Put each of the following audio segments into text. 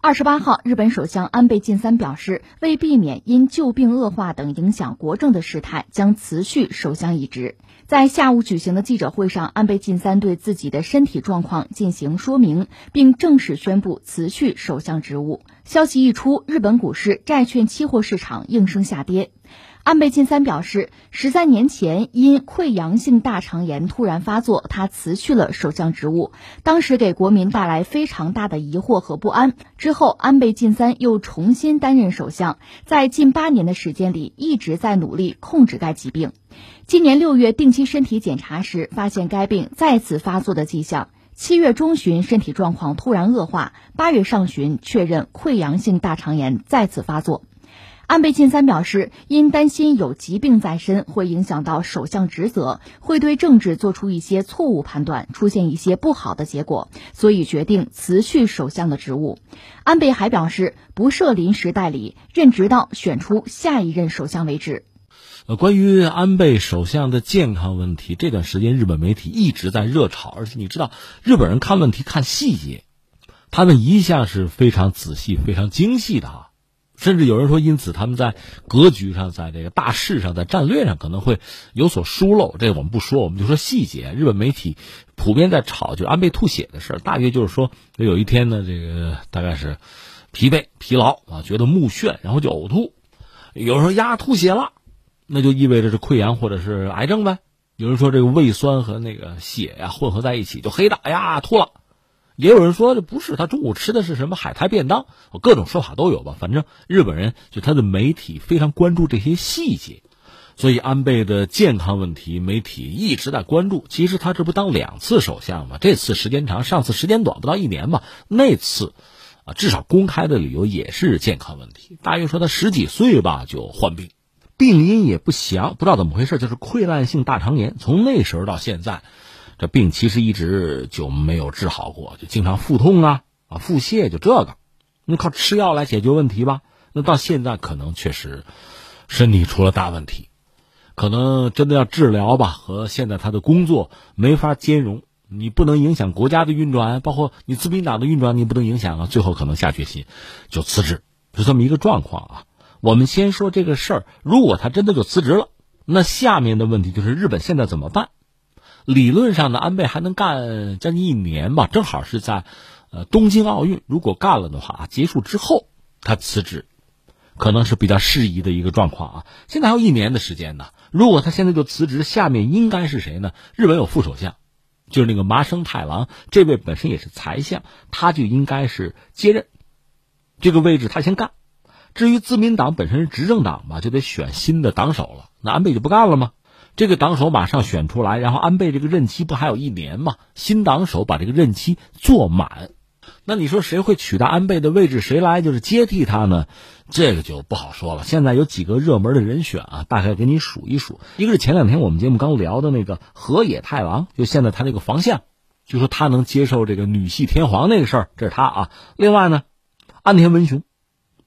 二十八号，日本首相安倍晋三表示，为避免因旧病恶化等影响国政的事态，将辞去首相一职。在下午举行的记者会上，安倍晋三对自己的身体状况进行说明，并正式宣布辞去首相职务。消息一出，日本股市、债券期货市场应声下跌。安倍晋三表示，十三年前因溃疡性大肠炎突然发作，他辞去了首相职务，当时给国民带来非常大的疑惑和不安。之后，安倍晋三又重新担任首相，在近八年的时间里，一直在努力控制该疾病。今年六月定期身体检查时，发现该病再次发作的迹象。七月中旬，身体状况突然恶化，八月上旬确认溃疡性大肠炎再次发作。安倍晋三表示，因担心有疾病在身会影响到首相职责，会对政治做出一些错误判断，出现一些不好的结果，所以决定辞去首相的职务。安倍还表示，不设临时代理，任直到选出下一任首相为止。呃，关于安倍首相的健康问题，这段时间日本媒体一直在热炒，而且你知道，日本人看问题看细节，他们一向是非常仔细、非常精细的啊。甚至有人说，因此他们在格局上，在这个大势上，在战略上可能会有所疏漏。这我们不说，我们就说细节。日本媒体普遍在炒，就安倍吐血的事。大约就是说，有一天呢，这个大概是疲惫、疲劳啊，觉得目眩，然后就呕吐。有人说呀，吐血了，那就意味着是溃疡或者是癌症呗。有人说这个胃酸和那个血呀混合在一起，就黑的，哎呀，吐了。也有人说这不是他中午吃的是什么海苔便当，各种说法都有吧。反正日本人就他的媒体非常关注这些细节，所以安倍的健康问题媒体一直在关注。其实他这不当两次首相吗？这次时间长，上次时间短，不到一年吧。那次啊，至少公开的理由也是健康问题。大约说他十几岁吧就患病，病因也不详，不知道怎么回事，就是溃烂性大肠炎。从那时候到现在。这病其实一直就没有治好过，就经常腹痛啊啊腹泻，就这个，那靠吃药来解决问题吧？那到现在可能确实身体出了大问题，可能真的要治疗吧，和现在他的工作没法兼容。你不能影响国家的运转，包括你自民党的运转，你不能影响啊。最后可能下决心就辞职，就这么一个状况啊。我们先说这个事儿，如果他真的就辞职了，那下面的问题就是日本现在怎么办？理论上呢，安倍还能干将近一年吧，正好是在，呃，东京奥运如果干了的话啊，结束之后他辞职，可能是比较适宜的一个状况啊。现在还有一年的时间呢，如果他现在就辞职，下面应该是谁呢？日本有副首相，就是那个麻生太郎，这位本身也是财相，他就应该是接任这个位置，他先干。至于自民党本身是执政党嘛，就得选新的党首了。那安倍就不干了吗？这个党首马上选出来，然后安倍这个任期不还有一年吗？新党首把这个任期做满，那你说谁会取代安倍的位置？谁来就是接替他呢？这个就不好说了。现在有几个热门的人选啊，大概给你数一数。一个是前两天我们节目刚聊的那个河野太郎，就现在他那个防相，就说他能接受这个女系天皇那个事儿，这是他啊。另外呢，安田文雄，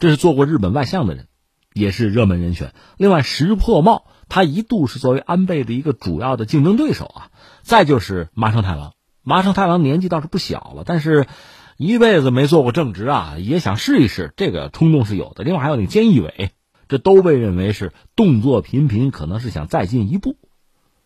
这是做过日本外相的人，也是热门人选。另外石破茂。他一度是作为安倍的一个主要的竞争对手啊，再就是麻生太郎，麻生太郎年纪倒是不小了，但是一辈子没做过正职啊，也想试一试，这个冲动是有的。另外还有那个菅义伟，这都被认为是动作频频，可能是想再进一步，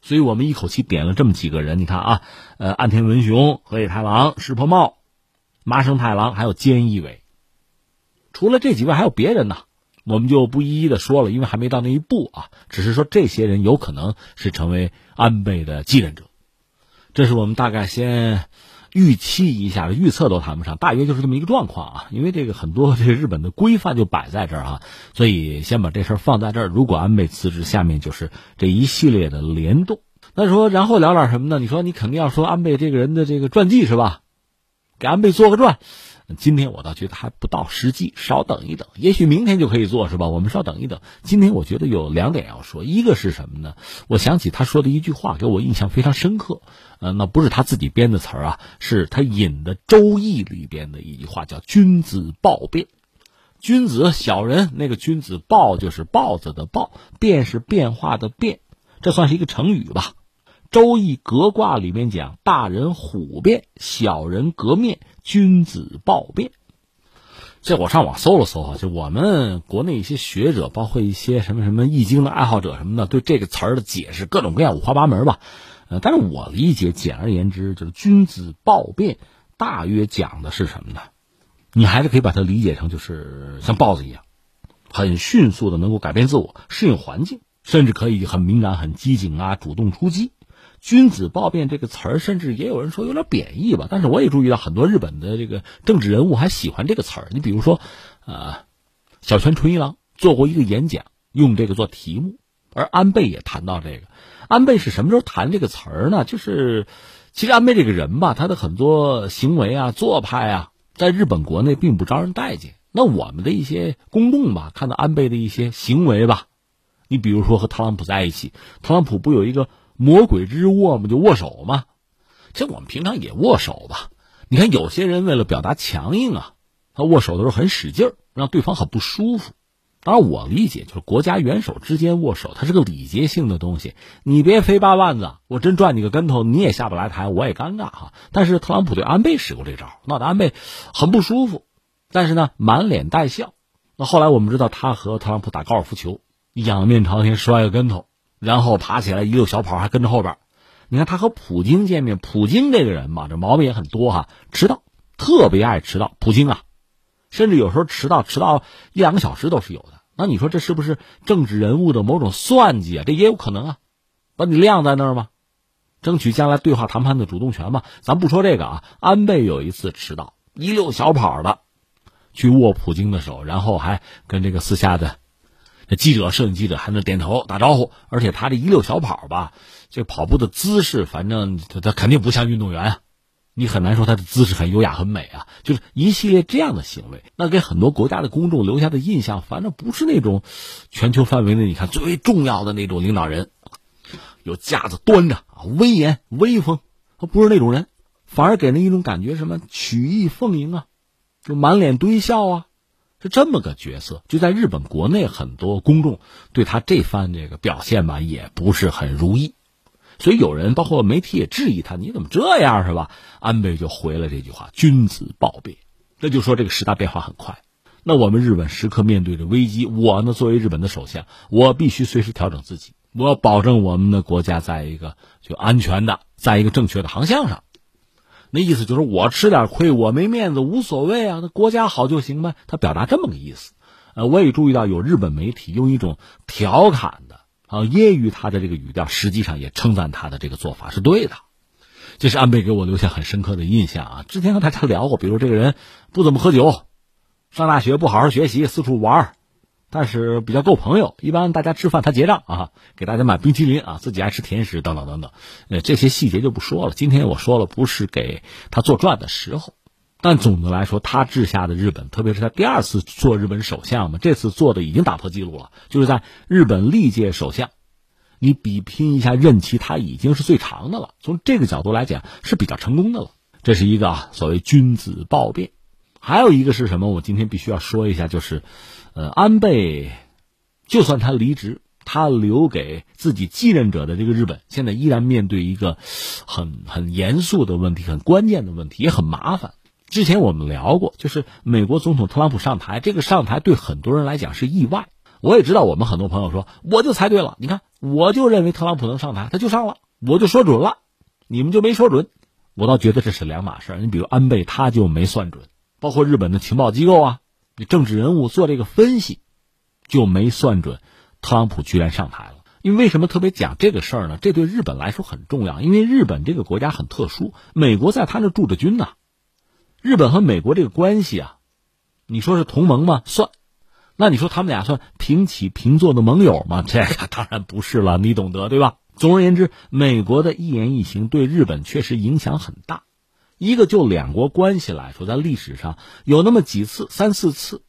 所以我们一口气点了这么几个人，你看啊，呃，岸田文雄、河野太郎、石破茂、麻生太郎，还有菅义伟，除了这几位还有别人呢。我们就不一一的说了，因为还没到那一步啊。只是说这些人有可能是成为安倍的继任者，这是我们大概先预期一下，预测都谈不上，大约就是这么一个状况啊。因为这个很多这日本的规范就摆在这儿啊，所以先把这事儿放在这儿。如果安倍辞职，下面就是这一系列的联动。那说然后聊点什么呢？你说你肯定要说安倍这个人的这个传记是吧？给安倍做个传。今天我倒觉得还不到时机，稍等一等，也许明天就可以做，是吧？我们稍等一等。今天我觉得有两点要说，一个是什么呢？我想起他说的一句话，给我印象非常深刻。呃，那不是他自己编的词儿啊，是他引的《周易》里边的一句话，叫“君子豹变”。君子小人，那个君子豹就是豹子的豹，变是变化的变，这算是一个成语吧。《周易》革卦里面讲：“大人虎变，小人革面，君子豹变。”这我上网搜了搜啊，就我们国内一些学者，包括一些什么什么易经的爱好者什么的，对这个词儿的解释各种各样五花八门吧。呃，但是我理解，简而言之就是君子暴变，大约讲的是什么呢？你还是可以把它理解成就是像豹子一样，很迅速的能够改变自我，适应环境，甚至可以很敏感、很机警啊，主动出击。君子暴变这个词儿，甚至也有人说有点贬义吧。但是我也注意到很多日本的这个政治人物还喜欢这个词儿。你比如说，呃，小泉纯一郎做过一个演讲，用这个做题目，而安倍也谈到这个。安倍是什么时候谈这个词儿呢？就是其实安倍这个人吧，他的很多行为啊、做派啊，在日本国内并不招人待见。那我们的一些公众吧，看到安倍的一些行为吧，你比如说和特朗普在一起，特朗普不有一个。魔鬼之握嘛，就握手嘛。其实我们平常也握手吧。你看有些人为了表达强硬啊，他握手的时候很使劲，让对方很不舒服。当然我理解，就是国家元首之间握手，它是个礼节性的东西。你别飞八万子，我真转你个跟头，你也下不来台，我也尴尬哈。但是特朗普对安倍使过这招，闹得安倍很不舒服，但是呢满脸带笑。那后来我们知道，他和特朗普打高尔夫球，仰面朝天摔个跟头。然后爬起来一溜小跑，还跟着后边。你看他和普京见面，普京这个人嘛，这毛病也很多哈，迟到，特别爱迟到。普京啊，甚至有时候迟到迟到一两个小时都是有的。那你说这是不是政治人物的某种算计啊？这也有可能啊，把你晾在那儿吗？争取将来对话谈判的主动权嘛。咱不说这个啊，安倍有一次迟到，一溜小跑的去握普京的手，然后还跟这个私下的。记者、摄影记者还能点头打招呼，而且他这一溜小跑吧，这跑步的姿势，反正他他肯定不像运动员啊，你很难说他的姿势很优雅、很美啊。就是一系列这样的行为，那给很多国家的公众留下的印象，反正不是那种全球范围内你看最为重要的那种领导人，有架子端着，威严威风，他不是那种人，反而给人一种感觉，什么曲意奉迎啊，就满脸堆笑啊。是这么个角色，就在日本国内，很多公众对他这番这个表现吧，也不是很如意，所以有人包括媒体也质疑他，你怎么这样是吧？安倍就回了这句话：“君子报变。”那就说这个时代变化很快，那我们日本时刻面对着危机，我呢作为日本的首相，我必须随时调整自己，我要保证我们的国家在一个就安全的，在一个正确的航向上。那意思就是我吃点亏，我没面子无所谓啊，那国家好就行呗。他表达这么个意思，呃，我也注意到有日本媒体用一种调侃的啊揶揄他的这个语调，实际上也称赞他的这个做法是对的。这是安倍给我留下很深刻的印象啊。之前和大家聊过，比如这个人不怎么喝酒，上大学不好好学习，四处玩但是比较够朋友，一般大家吃饭他结账啊，给大家买冰淇淋啊，自己爱吃甜食等等等等，呃，这些细节就不说了。今天我说了，不是给他做传的时候，但总的来说，他治下的日本，特别是他第二次做日本首相嘛，这次做的已经打破记录了，就是在日本历届首相，你比拼一下任期，他已经是最长的了。从这个角度来讲，是比较成功的了。这是一个啊，所谓君子暴变。还有一个是什么？我今天必须要说一下，就是。呃，安倍，就算他离职，他留给自己继任者的这个日本，现在依然面对一个很很严肃的问题，很关键的问题，也很麻烦。之前我们聊过，就是美国总统特朗普上台，这个上台对很多人来讲是意外。我也知道，我们很多朋友说，我就猜对了。你看，我就认为特朗普能上台，他就上了，我就说准了，你们就没说准。我倒觉得这是两码事。你比如安倍，他就没算准，包括日本的情报机构啊。政治人物做这个分析，就没算准，特朗普居然上台了。因为为什么特别讲这个事儿呢？这对日本来说很重要，因为日本这个国家很特殊，美国在他那驻着军呢。日本和美国这个关系啊，你说是同盟吗？算。那你说他们俩算平起平坐的盟友吗？这个当然不是了，你懂得对吧？总而言之，美国的一言一行对日本确实影响很大。一个就两国关系来说，在历史上有那么几次、三四次，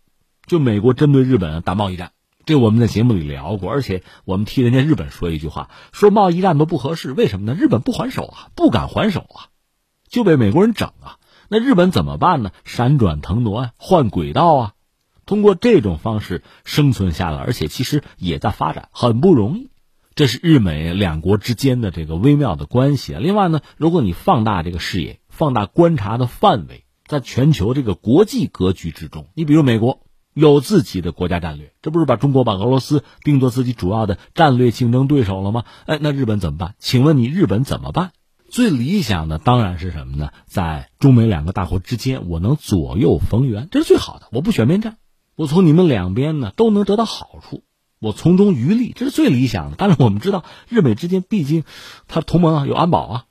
就美国针对日本打贸易战，这我们在节目里聊过。而且我们替人家日本说一句话，说贸易战都不合适，为什么呢？日本不还手啊，不敢还手啊，就被美国人整啊。那日本怎么办呢？闪转腾挪啊，换轨道啊，通过这种方式生存下来，而且其实也在发展，很不容易。这是日美两国之间的这个微妙的关系。另外呢，如果你放大这个视野。放大观察的范围，在全球这个国际格局之中，你比如美国有自己的国家战略，这不是把中国把俄罗斯定作自己主要的战略竞争对手了吗？哎，那日本怎么办？请问你日本怎么办？最理想的当然是什么呢？在中美两个大国之间，我能左右逢源，这是最好的。我不选边站，我从你们两边呢都能得到好处，我从中渔利，这是最理想的。但是我们知道，日美之间毕竟它同盟啊，有安保啊，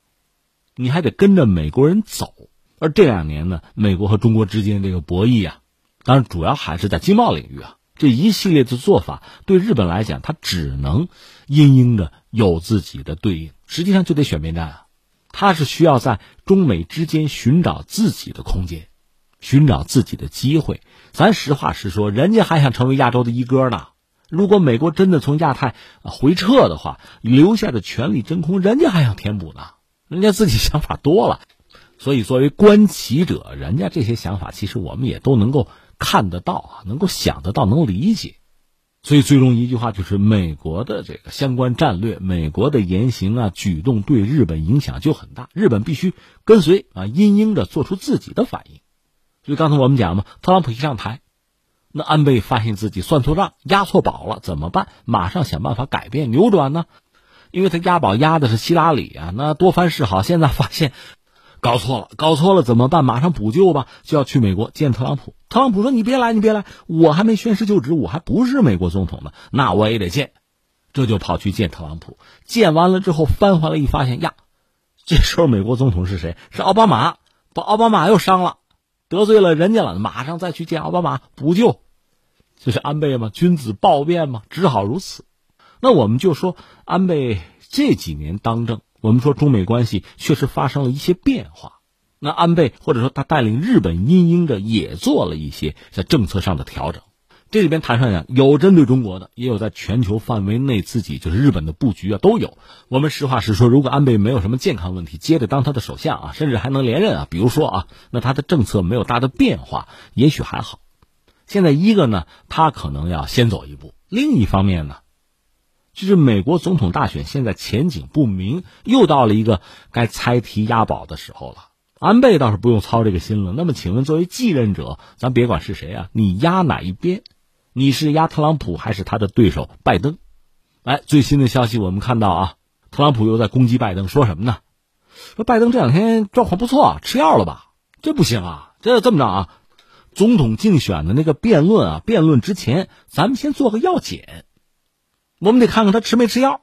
你还得跟着美国人走。而这两年呢，美国和中国之间这个博弈啊，当然主要还是在经贸领域啊，这一系列的做法对日本来讲，它只能因应着有自己的对应，实际上就得选边站啊。他是需要在中美之间寻找自己的空间，寻找自己的机会。咱实话实说，人家还想成为亚洲的一哥呢。如果美国真的从亚太回撤的话，留下的权力真空，人家还想填补呢。人家自己想法多了，所以作为观棋者，人家这些想法其实我们也都能够看得到啊，能够想得到，能理解。所以，最终一句话就是，美国的这个相关战略，美国的言行啊、举动对日本影响就很大。日本必须跟随啊，因应着做出自己的反应。所以刚才我们讲嘛，特朗普一上台，那安倍发现自己算错账、押错宝了，怎么办？马上想办法改变、扭转呢？因为他押宝押的是希拉里啊，那多番示好，现在发现。搞错了，搞错了怎么办？马上补救吧！就要去美国见特朗普。特朗普说：“你别来，你别来，我还没宣誓就职，我还不是美国总统呢。那我也得见。”这就跑去见特朗普。见完了之后，翻回来一发现呀，这时候美国总统是谁？是奥巴马。把奥巴马又伤了，得罪了人家了，马上再去见奥巴马补救。这是安倍吗？君子报变吗？只好如此。那我们就说安倍这几年当政。我们说中美关系确实发生了一些变化，那安倍或者说他带领日本因应着也做了一些在政策上的调整，这里边谈上讲有针对中国的，也有在全球范围内自己就是日本的布局啊都有。我们实话实说，如果安倍没有什么健康问题，接着当他的首相啊，甚至还能连任啊，比如说啊，那他的政策没有大的变化，也许还好。现在一个呢，他可能要先走一步；另一方面呢。就是美国总统大选现在前景不明，又到了一个该猜题押宝的时候了。安倍倒是不用操这个心了。那么，请问作为继任者，咱别管是谁啊，你压哪一边？你是压特朗普还是他的对手拜登？哎，最新的消息我们看到啊，特朗普又在攻击拜登，说什么呢？说拜登这两天状况不错，吃药了吧？这不行啊，这这么着啊，总统竞选的那个辩论啊，辩论之前咱们先做个药检。我们得看看他吃没吃药。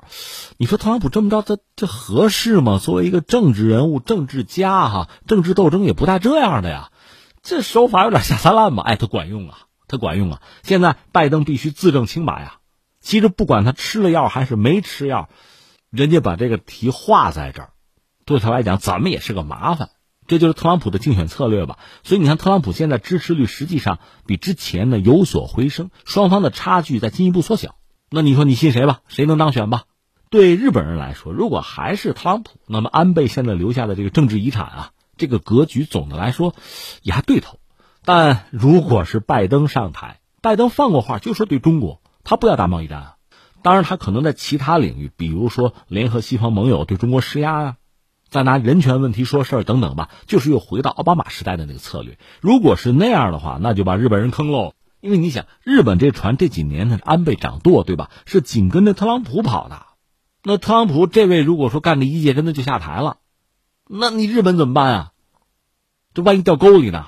你说特朗普这么着，这这合适吗？作为一个政治人物、政治家，哈，政治斗争也不带这样的呀。这手法有点下三滥吧？哎，他管用啊，他管用啊。现在拜登必须自证清白呀。其实不管他吃了药还是没吃药，人家把这个题画在这儿，对他来讲怎么也是个麻烦。这就是特朗普的竞选策略吧。所以你看，特朗普现在支持率实际上比之前呢有所回升，双方的差距在进一步缩小。那你说你信谁吧？谁能当选吧？对日本人来说，如果还是特朗普，那么安倍现在留下的这个政治遗产啊，这个格局总的来说也还对头。但如果是拜登上台，拜登放过话，就说对中国他不要打贸易战啊。当然，他可能在其他领域，比如说联合西方盟友对中国施压啊，再拿人权问题说事儿等等吧，就是又回到奥巴马时代的那个策略。如果是那样的话，那就把日本人坑喽。因为你想，日本这船这几年呢，安倍掌舵，对吧？是紧跟着特朗普跑的。那特朗普这位如果说干这一届真的就下台了，那你日本怎么办啊？这万一掉沟里呢？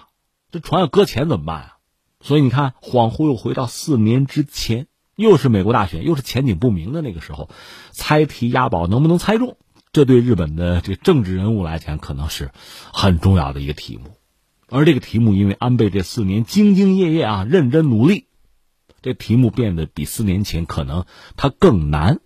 这船要搁浅怎么办啊？所以你看，恍惚又回到四年之前，又是美国大选，又是前景不明的那个时候，猜题押宝能不能猜中？这对日本的这政治人物来讲，可能是很重要的一个题目。而这个题目，因为安倍这四年兢兢业业啊，认真努力，这题目变得比四年前可能它更难。